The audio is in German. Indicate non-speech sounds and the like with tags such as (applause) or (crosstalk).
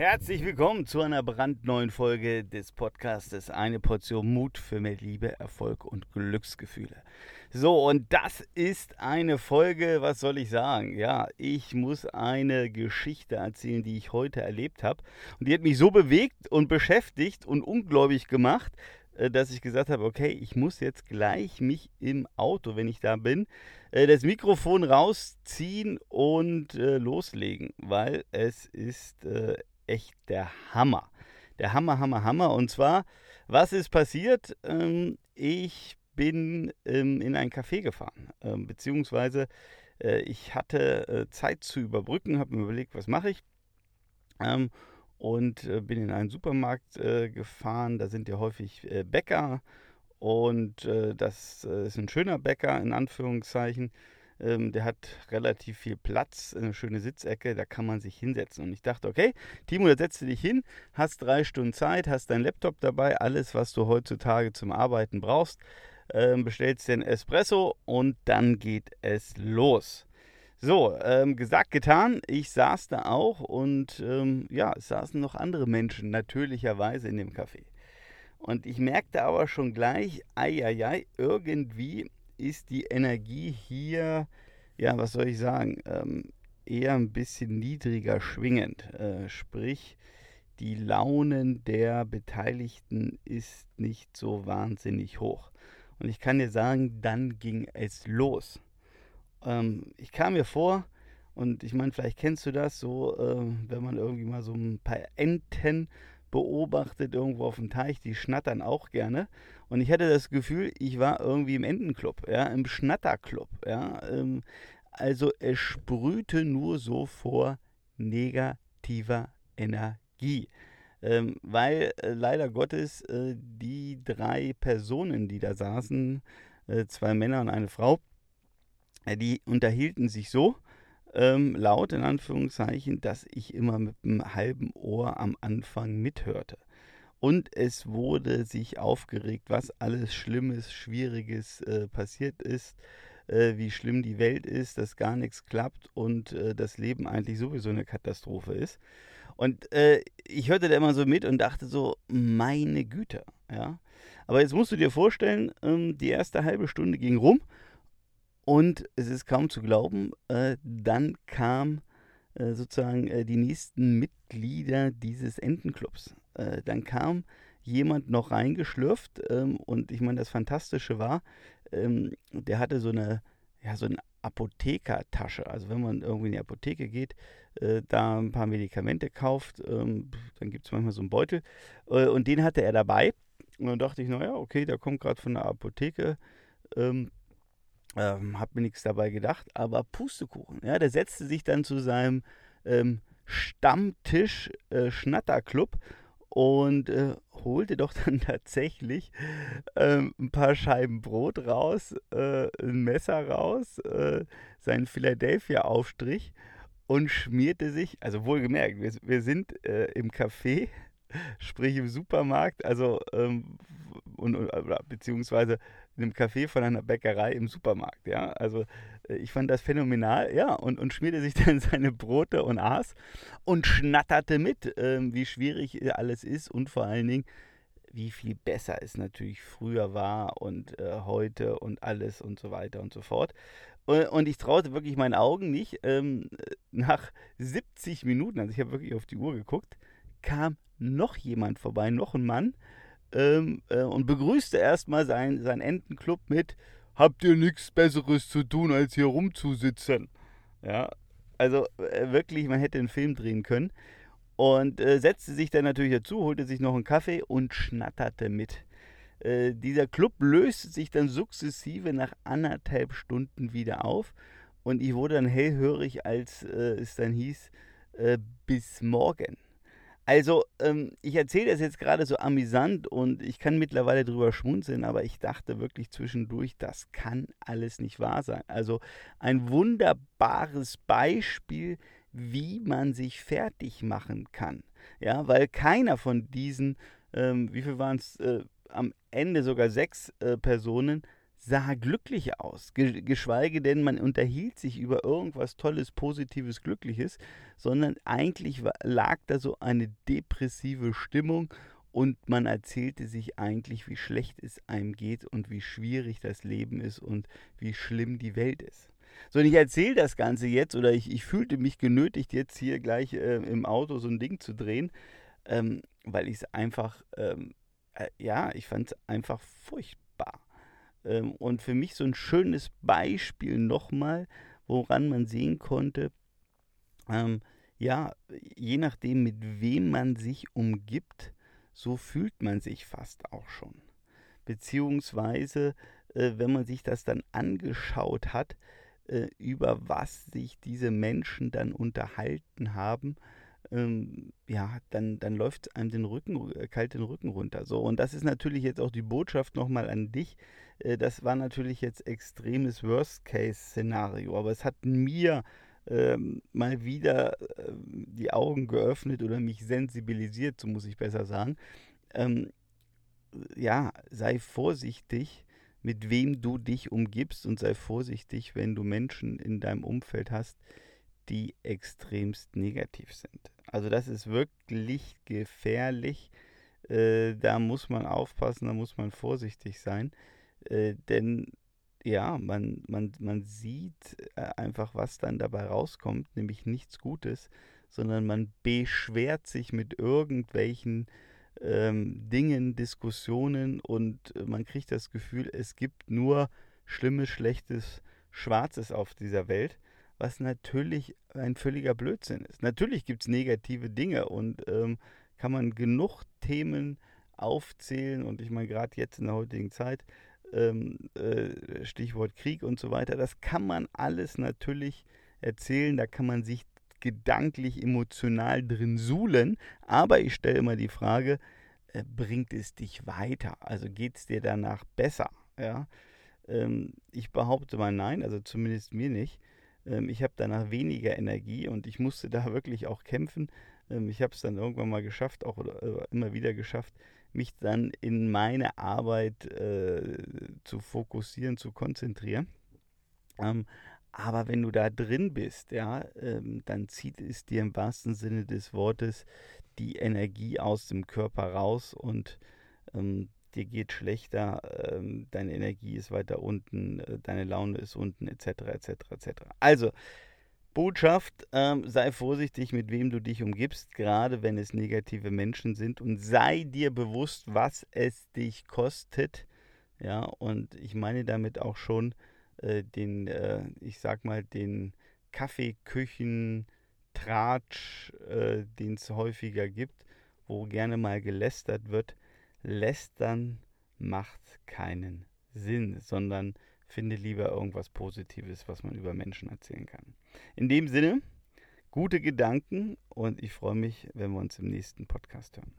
Herzlich willkommen zu einer brandneuen Folge des Podcastes Eine Portion Mut für mehr Liebe, Erfolg und Glücksgefühle. So, und das ist eine Folge, was soll ich sagen? Ja, ich muss eine Geschichte erzählen, die ich heute erlebt habe. Und die hat mich so bewegt und beschäftigt und ungläubig gemacht, äh, dass ich gesagt habe, okay, ich muss jetzt gleich mich im Auto, wenn ich da bin, äh, das Mikrofon rausziehen und äh, loslegen, weil es ist echt der Hammer. Der Hammer, Hammer, Hammer. Und zwar, was ist passiert? Ähm, ich bin ähm, in ein Café gefahren, ähm, beziehungsweise ich hatte Zeit zu überbrücken, habe mir überlegt, was mache ich und äh, bin in einen Supermarkt äh, gefahren. Da sind ja häufig äh, Bäcker und äh, das äh, ist ein schöner Bäcker in Anführungszeichen. Ähm, der hat relativ viel Platz, eine schöne Sitzecke, da kann man sich hinsetzen. Und ich dachte, okay, Timo, da setzt du dich hin, hast drei Stunden Zeit, hast dein Laptop dabei, alles, was du heutzutage zum Arbeiten brauchst, ähm, bestellst den Espresso und dann geht es los. So, ähm, gesagt, getan. Ich saß da auch und ähm, ja, es saßen noch andere Menschen, natürlicherweise in dem Café. Und ich merkte aber schon gleich, ei, irgendwie ist die Energie hier, ja, was soll ich sagen, ähm, eher ein bisschen niedriger schwingend. Äh, sprich, die Launen der Beteiligten ist nicht so wahnsinnig hoch. Und ich kann dir sagen, dann ging es los. Ähm, ich kam mir vor, und ich meine, vielleicht kennst du das so, äh, wenn man irgendwie mal so ein paar Enten beobachtet irgendwo auf dem Teich, die schnattern auch gerne. Und ich hatte das Gefühl, ich war irgendwie im Entenclub, ja, im Schnatterclub, ja. Ähm, also es sprühte nur so vor negativer Energie. Ähm, weil äh, leider Gottes äh, die drei Personen, die da saßen, äh, zwei Männer und eine Frau, äh, die unterhielten sich so ähm, laut in Anführungszeichen, dass ich immer mit einem halben Ohr am Anfang mithörte. Und es wurde sich aufgeregt, was alles Schlimmes, Schwieriges äh, passiert ist, äh, wie schlimm die Welt ist, dass gar nichts klappt und äh, das Leben eigentlich sowieso eine Katastrophe ist. Und äh, ich hörte da immer so mit und dachte so, meine Güte, ja. Aber jetzt musst du dir vorstellen, ähm, die erste halbe Stunde ging rum und es ist kaum zu glauben, äh, dann kam äh, sozusagen äh, die nächsten Mitglieder dieses Entenclubs. Äh, dann kam jemand noch reingeschlürft ähm, und ich meine, das Fantastische war, ähm, der hatte so eine, ja, so eine Apothekertasche. Also wenn man irgendwie in die Apotheke geht, äh, da ein paar Medikamente kauft, ähm, dann gibt es manchmal so einen Beutel äh, und den hatte er dabei. Und dann dachte ich, naja, okay, der kommt gerade von der Apotheke. Ähm, ähm, hab mir nichts dabei gedacht, aber Pustekuchen. Ja, der setzte sich dann zu seinem ähm, Stammtisch äh, Schnatterclub und äh, holte doch (laughs) dann tatsächlich ähm, ein paar Scheiben Brot raus, äh, ein Messer raus, äh, seinen Philadelphia-Aufstrich und schmierte sich, also wohlgemerkt, wir, wir sind äh, im Café, (laughs) sprich im Supermarkt, also ähm, und, und, beziehungsweise in einem Café von einer Bäckerei im Supermarkt. Ja, also äh, ich fand das phänomenal, ja, und, und schmierte sich (laughs) dann seine Brote und aß und schnatterte mit, ähm, wie schwierig alles ist und vor allen Dingen, wie viel besser es natürlich früher war und äh, heute und alles und so weiter und so fort. Und, und ich traute wirklich meinen Augen nicht. Ähm, nach 70 Minuten, also ich habe wirklich auf die Uhr geguckt, kam noch jemand vorbei, noch ein Mann, ähm, äh, und begrüßte erstmal seinen sein Entenclub mit: Habt ihr nichts Besseres zu tun, als hier rumzusitzen? Ja, also äh, wirklich, man hätte einen Film drehen können. Und äh, setzte sich dann natürlich dazu, holte sich noch einen Kaffee und schnatterte mit. Äh, dieser Club löste sich dann sukzessive nach anderthalb Stunden wieder auf. Und ich wurde dann hellhörig, als äh, es dann hieß, äh, bis morgen. Also, ähm, ich erzähle das jetzt gerade so amüsant und ich kann mittlerweile drüber schmunzeln, aber ich dachte wirklich zwischendurch, das kann alles nicht wahr sein. Also ein wunderbares Beispiel, wie man sich fertig machen kann. Ja, weil keiner von diesen, ähm, wie viel waren es, äh, am Ende sogar sechs äh, Personen, sah glücklich aus. Geschweige denn, man unterhielt sich über irgendwas Tolles, Positives, Glückliches, sondern eigentlich lag da so eine depressive Stimmung und man erzählte sich eigentlich, wie schlecht es einem geht und wie schwierig das Leben ist und wie schlimm die Welt ist. So, und ich erzähle das Ganze jetzt oder ich, ich fühlte mich genötigt, jetzt hier gleich äh, im Auto so ein Ding zu drehen, ähm, weil ich es einfach, ähm, äh, ja, ich fand es einfach furchtbar. Ähm, und für mich so ein schönes Beispiel nochmal, woran man sehen konnte, ähm, ja, je nachdem, mit wem man sich umgibt, so fühlt man sich fast auch schon. Beziehungsweise, äh, wenn man sich das dann angeschaut hat, äh, über was sich diese Menschen dann unterhalten haben, ähm, ja, dann, dann läuft einem den Rücken, äh, kalt den Rücken runter. So, und das ist natürlich jetzt auch die Botschaft nochmal an dich. Äh, das war natürlich jetzt extremes Worst-Case-Szenario, aber es hat mir ähm, mal wieder äh, die Augen geöffnet oder mich sensibilisiert, so muss ich besser sagen. Ähm, ja, sei vorsichtig, mit wem du dich umgibst und sei vorsichtig, wenn du Menschen in deinem Umfeld hast, die extremst negativ sind. Also das ist wirklich gefährlich. Äh, da muss man aufpassen, da muss man vorsichtig sein. Äh, denn ja, man, man, man sieht äh, einfach, was dann dabei rauskommt, nämlich nichts Gutes, sondern man beschwert sich mit irgendwelchen ähm, Dingen, Diskussionen und man kriegt das Gefühl, es gibt nur Schlimmes, Schlechtes, Schwarzes auf dieser Welt, was natürlich ein völliger Blödsinn ist. Natürlich gibt es negative Dinge und ähm, kann man genug Themen aufzählen und ich meine gerade jetzt in der heutigen Zeit, ähm, äh, Stichwort Krieg und so weiter, das kann man alles natürlich erzählen, da kann man sich gedanklich, emotional drin suhlen. Aber ich stelle immer die Frage, äh, bringt es dich weiter? Also geht es dir danach besser? Ja? Ähm, ich behaupte mal nein, also zumindest mir nicht. Ähm, ich habe danach weniger Energie und ich musste da (laughs) wirklich auch kämpfen. Ähm, ich habe es dann irgendwann mal geschafft, auch äh, immer wieder geschafft, mich dann in meine Arbeit äh, zu fokussieren, zu konzentrieren. Ähm, aber wenn du da drin bist, ja, ähm, dann zieht es dir im wahrsten Sinne des Wortes die Energie aus dem Körper raus und ähm, dir geht schlechter, ähm, deine Energie ist weiter unten, äh, deine Laune ist unten, etc., etc., etc. Also, Botschaft, ähm, sei vorsichtig, mit wem du dich umgibst, gerade wenn es negative Menschen sind und sei dir bewusst, was es dich kostet. Ja, und ich meine damit auch schon, äh, den, äh, ich sag mal, den Kaffeeküchen, Tratsch, äh, den es häufiger gibt, wo gerne mal gelästert wird. Lästern macht keinen Sinn, sondern finde lieber irgendwas Positives, was man über Menschen erzählen kann. In dem Sinne, gute Gedanken und ich freue mich, wenn wir uns im nächsten Podcast hören.